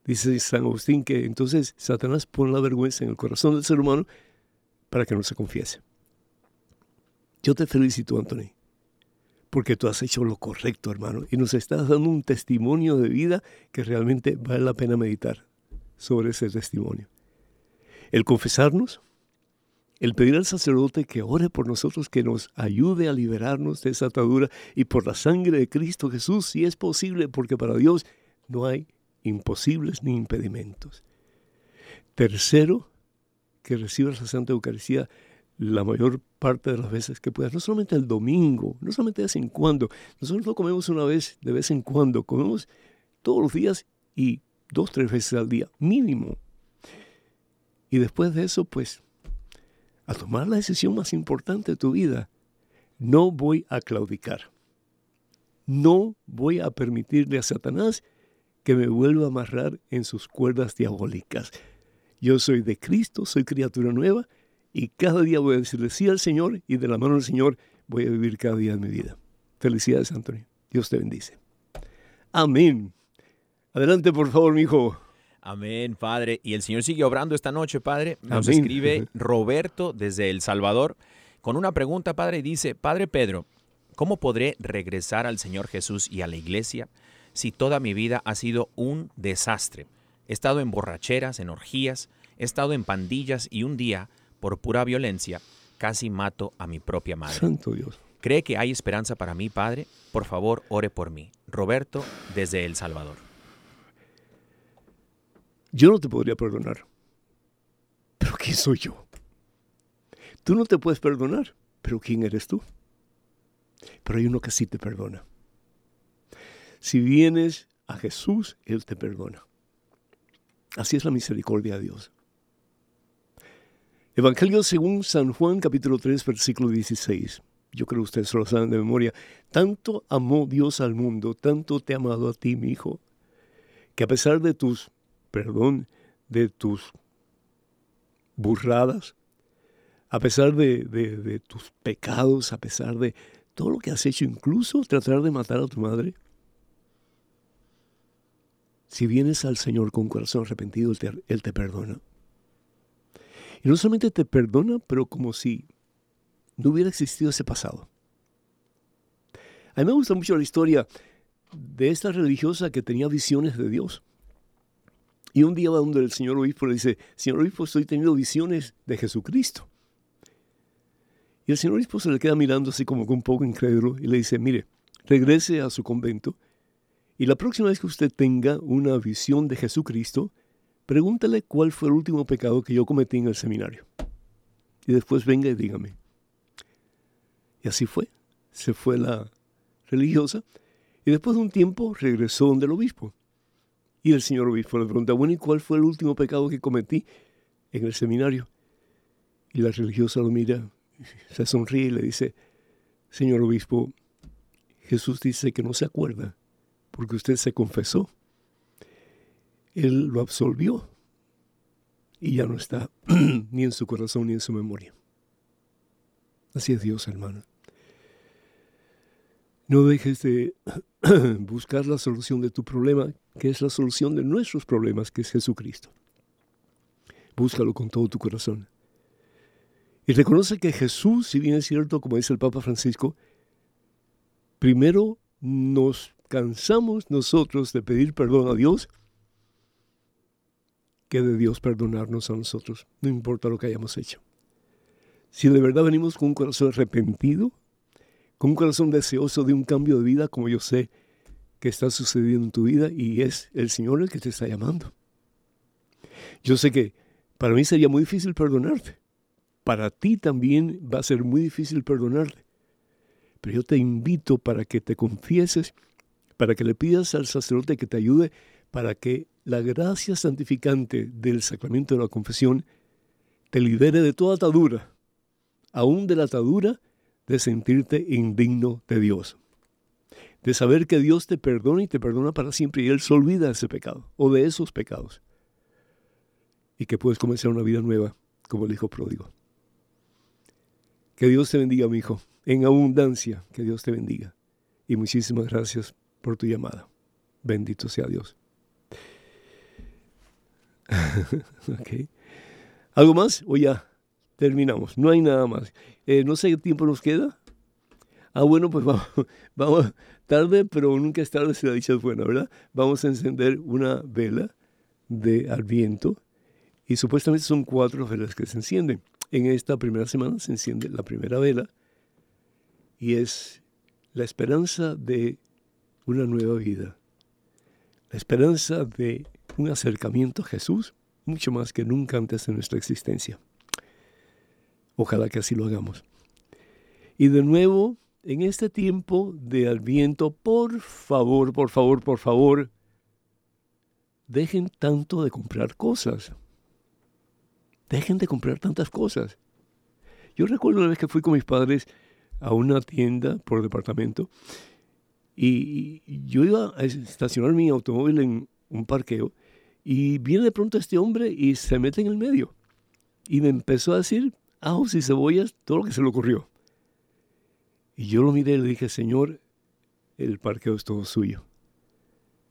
Dice San Agustín que entonces Satanás pone la vergüenza en el corazón del ser humano para que no se confiese. Yo te felicito, Anthony, porque tú has hecho lo correcto, hermano, y nos estás dando un testimonio de vida que realmente vale la pena meditar sobre ese testimonio. El confesarnos, el pedir al sacerdote que ore por nosotros, que nos ayude a liberarnos de esa atadura y por la sangre de Cristo Jesús, si es posible, porque para Dios no hay imposibles ni impedimentos. Tercero, que recibas la Santa Eucaristía la mayor parte de las veces que puedas, no solamente el domingo, no solamente de vez en cuando. Nosotros no comemos una vez de vez en cuando, comemos todos los días y dos, tres veces al día, mínimo. Y después de eso, pues, a tomar la decisión más importante de tu vida, no voy a claudicar. No voy a permitirle a Satanás que me vuelva a amarrar en sus cuerdas diabólicas. Yo soy de Cristo, soy criatura nueva y cada día voy a decirle sí al Señor y de la mano del Señor voy a vivir cada día de mi vida. Felicidades, Antonio. Dios te bendice. Amén. Adelante, por favor, mi hijo. Amén, Padre. Y el Señor sigue obrando esta noche, Padre. Nos escribe Roberto desde El Salvador con una pregunta, Padre, y dice, Padre Pedro, ¿cómo podré regresar al Señor Jesús y a la iglesia si toda mi vida ha sido un desastre? He estado en borracheras, en orgías, he estado en pandillas y un día, por pura violencia, casi mato a mi propia madre. Santo Dios. ¿Cree que hay esperanza para mí, Padre? Por favor, ore por mí. Roberto, desde El Salvador. Yo no te podría perdonar. Pero ¿quién soy yo? Tú no te puedes perdonar, pero ¿quién eres tú? Pero hay uno que sí te perdona. Si vienes a Jesús, Él te perdona. Así es la misericordia de Dios. Evangelio según San Juan capítulo 3 versículo 16. Yo creo que ustedes lo saben de memoria. Tanto amó Dios al mundo, tanto te ha amado a ti, mi hijo, que a pesar de tus, perdón, de tus burradas, a pesar de, de tus pecados, a pesar de todo lo que has hecho, incluso tratar de matar a tu madre, si vienes al Señor con corazón arrepentido, él te, perdona. Y no solamente te perdona, pero como si no hubiera existido ese pasado. A mí me gusta mucho la historia de esta religiosa que tenía visiones de Dios. Y un día va donde el señor obispo le dice, señor obispo, estoy teniendo visiones de Jesucristo. Y el señor obispo se le queda mirando así como un poco incrédulo y le dice, mire, regrese a su convento y la próxima vez que usted tenga una visión de Jesucristo, pregúntale cuál fue el último pecado que yo cometí en el seminario. Y después venga y dígame. Y así fue. Se fue la religiosa y después de un tiempo regresó donde el obispo. Y el señor obispo le pregunta, bueno, ¿y cuál fue el último pecado que cometí en el seminario? Y la religiosa lo mira, se sonríe y le dice, señor obispo, Jesús dice que no se acuerda porque usted se confesó. Él lo absolvió y ya no está ni en su corazón ni en su memoria. Así es Dios, hermano. No dejes de buscar la solución de tu problema, que es la solución de nuestros problemas, que es Jesucristo. Búscalo con todo tu corazón. Y reconoce que Jesús, si bien es cierto, como dice el Papa Francisco, primero nos cansamos nosotros de pedir perdón a Dios que de Dios perdonarnos a nosotros, no importa lo que hayamos hecho. Si de verdad venimos con un corazón arrepentido, con un corazón deseoso de un cambio de vida, como yo sé que está sucediendo en tu vida y es el Señor el que te está llamando. Yo sé que para mí sería muy difícil perdonarte. Para ti también va a ser muy difícil perdonarte. Pero yo te invito para que te confieses para que le pidas al sacerdote que te ayude para que la gracia santificante del sacramento de la confesión te libere de toda atadura, aún de la atadura de sentirte indigno de Dios, de saber que Dios te perdona y te perdona para siempre y Él se olvida de ese pecado o de esos pecados y que puedes comenzar una vida nueva como el hijo pródigo. Que Dios te bendiga, mi hijo, en abundancia, que Dios te bendiga. Y muchísimas gracias por tu llamada. Bendito sea Dios. ¿Algo más o ya terminamos? No hay nada más. Eh, no sé qué tiempo nos queda. Ah, bueno, pues vamos, vamos tarde, pero nunca es tarde si la dicha es buena, ¿verdad? Vamos a encender una vela de Adviento y supuestamente son cuatro velas que se encienden. En esta primera semana se enciende la primera vela y es la esperanza de una nueva vida. La esperanza de un acercamiento a Jesús mucho más que nunca antes de nuestra existencia. Ojalá que así lo hagamos. Y de nuevo, en este tiempo de Adviento, por favor, por favor, por favor, dejen tanto de comprar cosas. Dejen de comprar tantas cosas. Yo recuerdo una vez que fui con mis padres a una tienda por departamento y yo iba a estacionar mi automóvil en un parqueo y viene de pronto este hombre y se mete en el medio. Y me empezó a decir ajos y cebollas, todo lo que se le ocurrió. Y yo lo miré y le dije, Señor, el parqueo es todo suyo.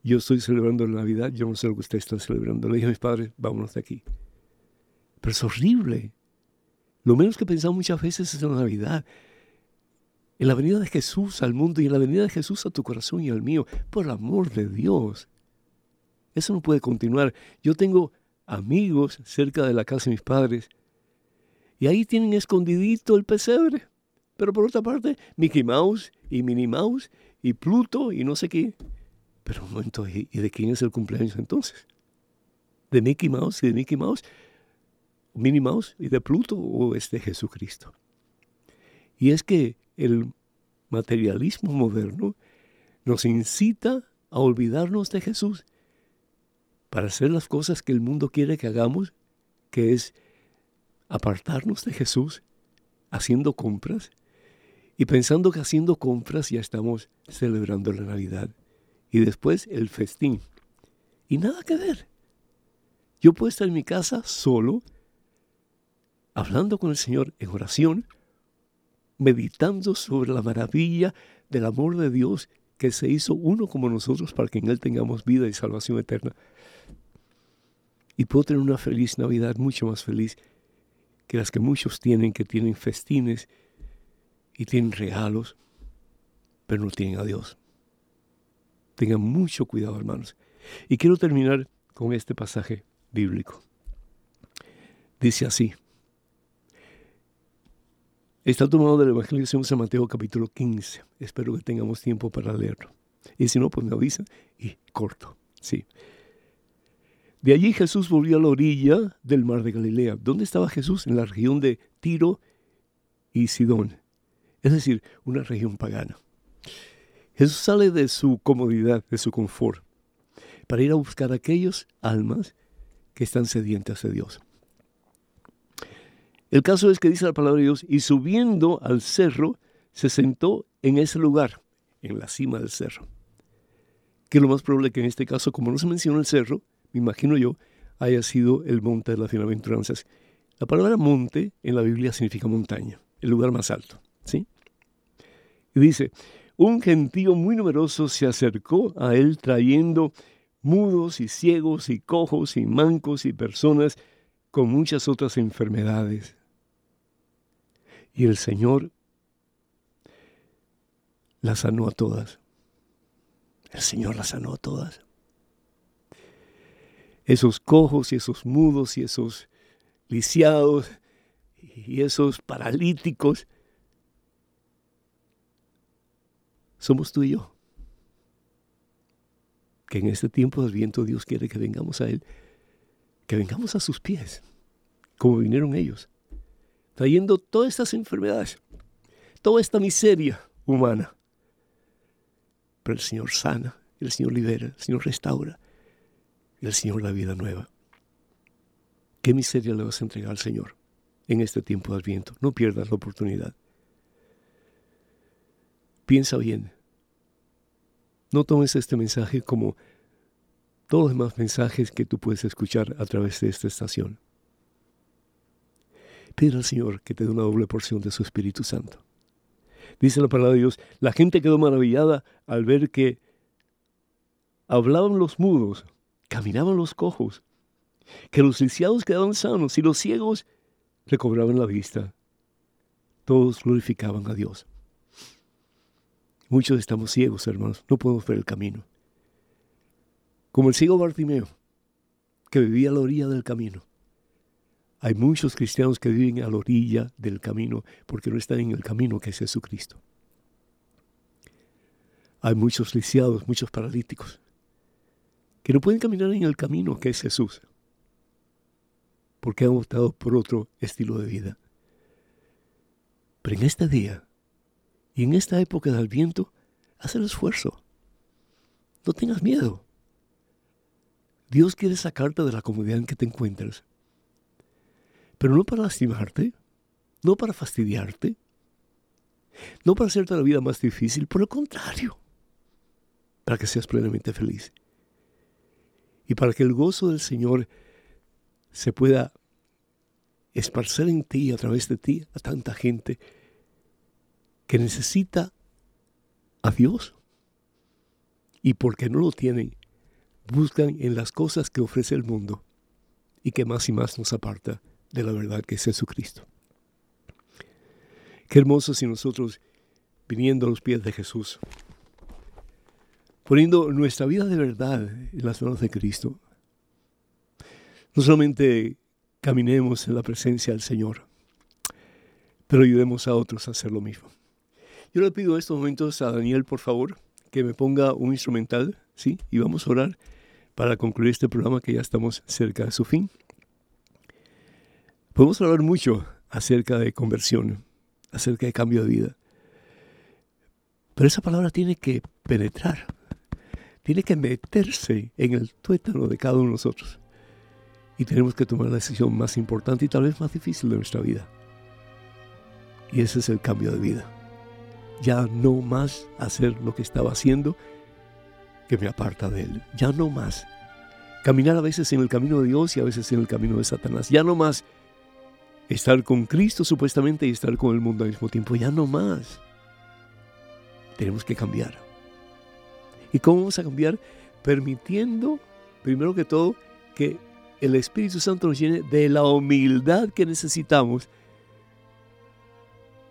Yo estoy celebrando la Navidad, yo no sé lo que usted está celebrando. Le dije a mis padres, vámonos de aquí. Pero es horrible. Lo menos que pensamos muchas veces es la Navidad en la venida de Jesús al mundo y en la venida de Jesús a tu corazón y al mío, por el amor de Dios. Eso no puede continuar. Yo tengo amigos cerca de la casa de mis padres y ahí tienen escondidito el pesebre. Pero por otra parte, Mickey Mouse y Minnie Mouse y Pluto y no sé qué. Pero un momento, ¿y de quién es el cumpleaños entonces? ¿De Mickey Mouse y de Mickey Mouse? Minnie Mouse y de Pluto o es de Jesucristo. Y es que el materialismo moderno nos incita a olvidarnos de Jesús para hacer las cosas que el mundo quiere que hagamos, que es apartarnos de Jesús haciendo compras y pensando que haciendo compras ya estamos celebrando la Navidad. Y después el festín. Y nada que ver. Yo puedo estar en mi casa solo, hablando con el Señor en oración, meditando sobre la maravilla del amor de Dios que se hizo uno como nosotros para que en Él tengamos vida y salvación eterna. Y puedo tener una feliz Navidad, mucho más feliz que las que muchos tienen, que tienen festines y tienen regalos, pero no tienen a Dios. Tengan mucho cuidado, hermanos. Y quiero terminar con este pasaje bíblico. Dice así. Está tomado del Evangelio de San Mateo capítulo 15. Espero que tengamos tiempo para leerlo. Y si no, pues me avisan y corto. Sí. De allí Jesús volvió a la orilla del mar de Galilea. ¿Dónde estaba Jesús? En la región de Tiro y Sidón es decir, una región pagana. Jesús sale de su comodidad, de su confort, para ir a buscar a aquellos almas que están sedientas de Dios. El caso es que dice la palabra de Dios, y subiendo al cerro, se sentó en ese lugar, en la cima del cerro. Que lo más probable que en este caso, como no se menciona el cerro, me imagino yo, haya sido el monte de las bienaventuranzas. La palabra monte en la Biblia significa montaña, el lugar más alto. ¿sí? Y dice, un gentío muy numeroso se acercó a él trayendo mudos y ciegos y cojos y mancos y personas con muchas otras enfermedades. Y el Señor las sanó a todas. El Señor las sanó a todas. Esos cojos y esos mudos y esos lisiados y esos paralíticos somos tú y yo. Que en este tiempo del viento Dios quiere que vengamos a Él, que vengamos a sus pies, como vinieron ellos, trayendo todas estas enfermedades, toda esta miseria humana. Pero el Señor sana, el Señor libera, el Señor restaura, el Señor la vida nueva. ¿Qué miseria le vas a entregar al Señor en este tiempo del viento? No pierdas la oportunidad. Piensa bien. No tomes este mensaje como todos los demás mensajes que tú puedes escuchar a través de esta estación. Pide al Señor que te dé una doble porción de su Espíritu Santo. Dice la palabra de Dios, la gente quedó maravillada al ver que hablaban los mudos, caminaban los cojos, que los lisiados quedaban sanos y los ciegos recobraban la vista. Todos glorificaban a Dios. Muchos estamos ciegos, hermanos, no podemos ver el camino. Como el ciego Bartimeo, que vivía a la orilla del camino. Hay muchos cristianos que viven a la orilla del camino porque no están en el camino que es Jesucristo. Hay muchos lisiados, muchos paralíticos, que no pueden caminar en el camino que es Jesús, porque han optado por otro estilo de vida. Pero en este día, y en esta época del viento, haz el esfuerzo. No tengas miedo. Dios quiere sacarte de la comodidad en que te encuentras. Pero no para lastimarte, no para fastidiarte, no para hacerte la vida más difícil, por el contrario, para que seas plenamente feliz. Y para que el gozo del Señor se pueda esparcer en ti, a través de ti, a tanta gente que necesita a Dios y porque no lo tienen, buscan en las cosas que ofrece el mundo y que más y más nos aparta de la verdad que es Jesucristo. Qué hermoso si nosotros, viniendo a los pies de Jesús, poniendo nuestra vida de verdad en las manos de Cristo, no solamente caminemos en la presencia del Señor, pero ayudemos a otros a hacer lo mismo. Yo le pido en estos momentos a Daniel, por favor, que me ponga un instrumental, ¿sí? Y vamos a orar para concluir este programa que ya estamos cerca de su fin. Podemos hablar mucho acerca de conversión, acerca de cambio de vida. Pero esa palabra tiene que penetrar, tiene que meterse en el tuétano de cada uno de nosotros. Y tenemos que tomar la decisión más importante y tal vez más difícil de nuestra vida. Y ese es el cambio de vida. Ya no más hacer lo que estaba haciendo que me aparta de Él. Ya no más. Caminar a veces en el camino de Dios y a veces en el camino de Satanás. Ya no más estar con Cristo supuestamente y estar con el mundo al mismo tiempo. Ya no más. Tenemos que cambiar. ¿Y cómo vamos a cambiar? Permitiendo, primero que todo, que el Espíritu Santo nos llene de la humildad que necesitamos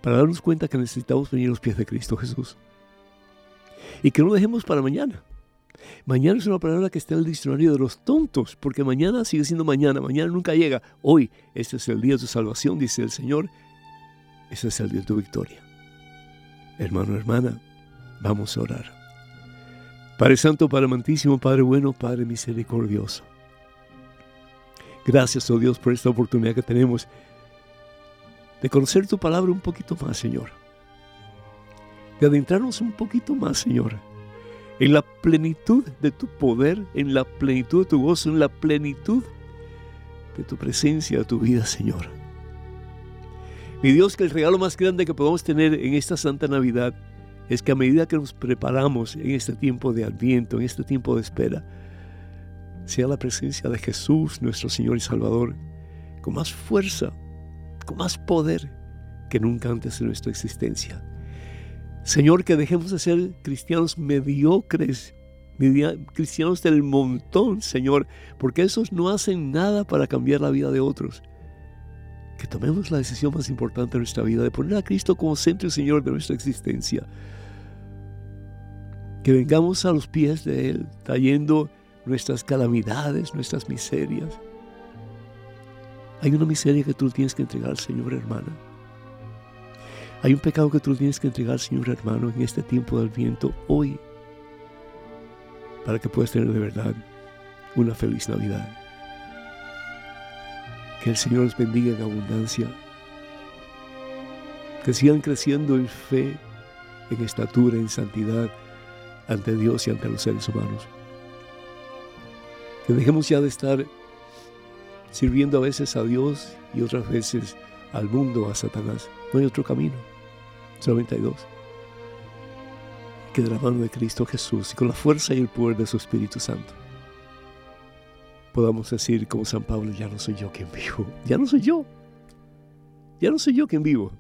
para darnos cuenta que necesitamos venir a los pies de Cristo Jesús. Y que no dejemos para mañana. Mañana es una palabra que está en el diccionario de los tontos, porque mañana sigue siendo mañana, mañana nunca llega. Hoy, este es el día de tu salvación, dice el Señor. Ese es el día de tu victoria. Hermano, hermana, vamos a orar. Padre Santo, Padre Amantísimo, Padre Bueno, Padre Misericordioso. Gracias, oh Dios, por esta oportunidad que tenemos de conocer tu palabra un poquito más, Señor. De adentrarnos un poquito más, Señor, en la plenitud de tu poder, en la plenitud de tu gozo, en la plenitud de tu presencia, de tu vida, Señor. Mi Dios, que el regalo más grande que podemos tener en esta Santa Navidad es que a medida que nos preparamos en este tiempo de adviento, en este tiempo de espera, sea la presencia de Jesús, nuestro Señor y Salvador, con más fuerza, con más poder que nunca antes en nuestra existencia. Señor, que dejemos de ser cristianos mediocres, cristianos del montón, Señor, porque esos no hacen nada para cambiar la vida de otros. Que tomemos la decisión más importante de nuestra vida, de poner a Cristo como centro y Señor de nuestra existencia. Que vengamos a los pies de Él, trayendo nuestras calamidades, nuestras miserias hay una miseria que tú tienes que entregar al Señor, hermana. Hay un pecado que tú tienes que entregar Señor, hermano, en este tiempo del viento, hoy, para que puedas tener de verdad una feliz Navidad. Que el Señor los bendiga en abundancia. Que sigan creciendo en fe, en estatura, en santidad ante Dios y ante los seres humanos. Que dejemos ya de estar sirviendo a veces a Dios y otras veces al mundo, a Satanás. No hay otro camino, solamente hay dos. Que de la mano de Cristo Jesús y con la fuerza y el poder de su Espíritu Santo podamos decir como San Pablo, ya no soy yo quien vivo, ya no soy yo, ya no soy yo quien vivo,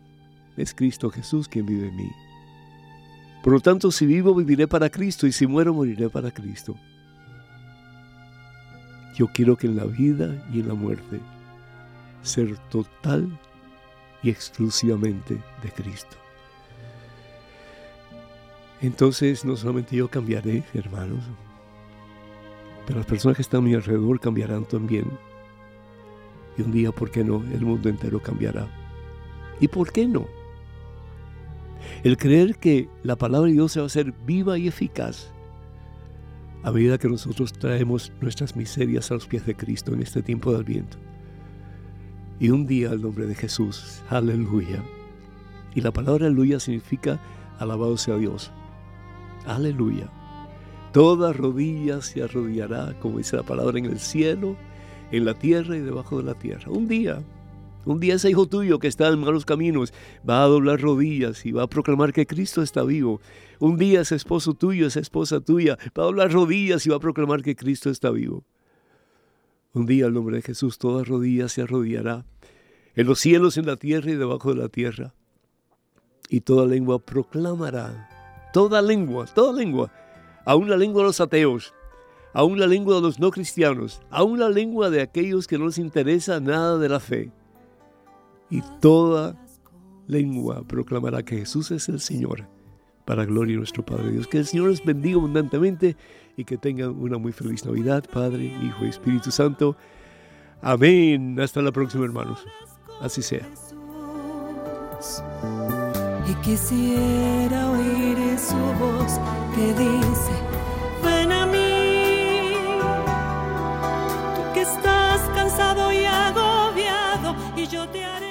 es Cristo Jesús quien vive en mí. Por lo tanto, si vivo, viviré para Cristo y si muero, moriré para Cristo. Yo quiero que en la vida y en la muerte ser total y exclusivamente de Cristo. Entonces no solamente yo cambiaré, hermanos, pero las personas que están a mi alrededor cambiarán también. Y un día, ¿por qué no? El mundo entero cambiará. ¿Y por qué no? El creer que la palabra de Dios se va a hacer viva y eficaz a medida que nosotros traemos nuestras miserias a los pies de Cristo en este tiempo del viento. Y un día el nombre de Jesús, aleluya. Y la palabra aleluya significa alabado sea Dios. Aleluya. Toda rodilla se arrodillará, como dice la palabra, en el cielo, en la tierra y debajo de la tierra. Un día un día ese hijo tuyo que está en malos caminos va a doblar rodillas y va a proclamar que Cristo está vivo. Un día ese esposo tuyo, esa esposa tuya va a doblar rodillas y va a proclamar que Cristo está vivo. Un día el nombre de Jesús toda rodilla se arrodillará en los cielos, en la tierra y debajo de la tierra. Y toda lengua proclamará, toda lengua, toda lengua, aún la lengua de los ateos, aún la lengua de los no cristianos, aún la lengua de aquellos que no les interesa nada de la fe y toda lengua proclamará que Jesús es el Señor, para gloria de nuestro Padre Dios. Que el Señor les bendiga abundantemente y que tengan una muy feliz Navidad, Padre, Hijo y Espíritu Santo. Amén. Hasta la próxima, hermanos. Así sea y quisiera oír su voz que dice, ven a mí, tú que estás cansado y agobiado y yo te haré.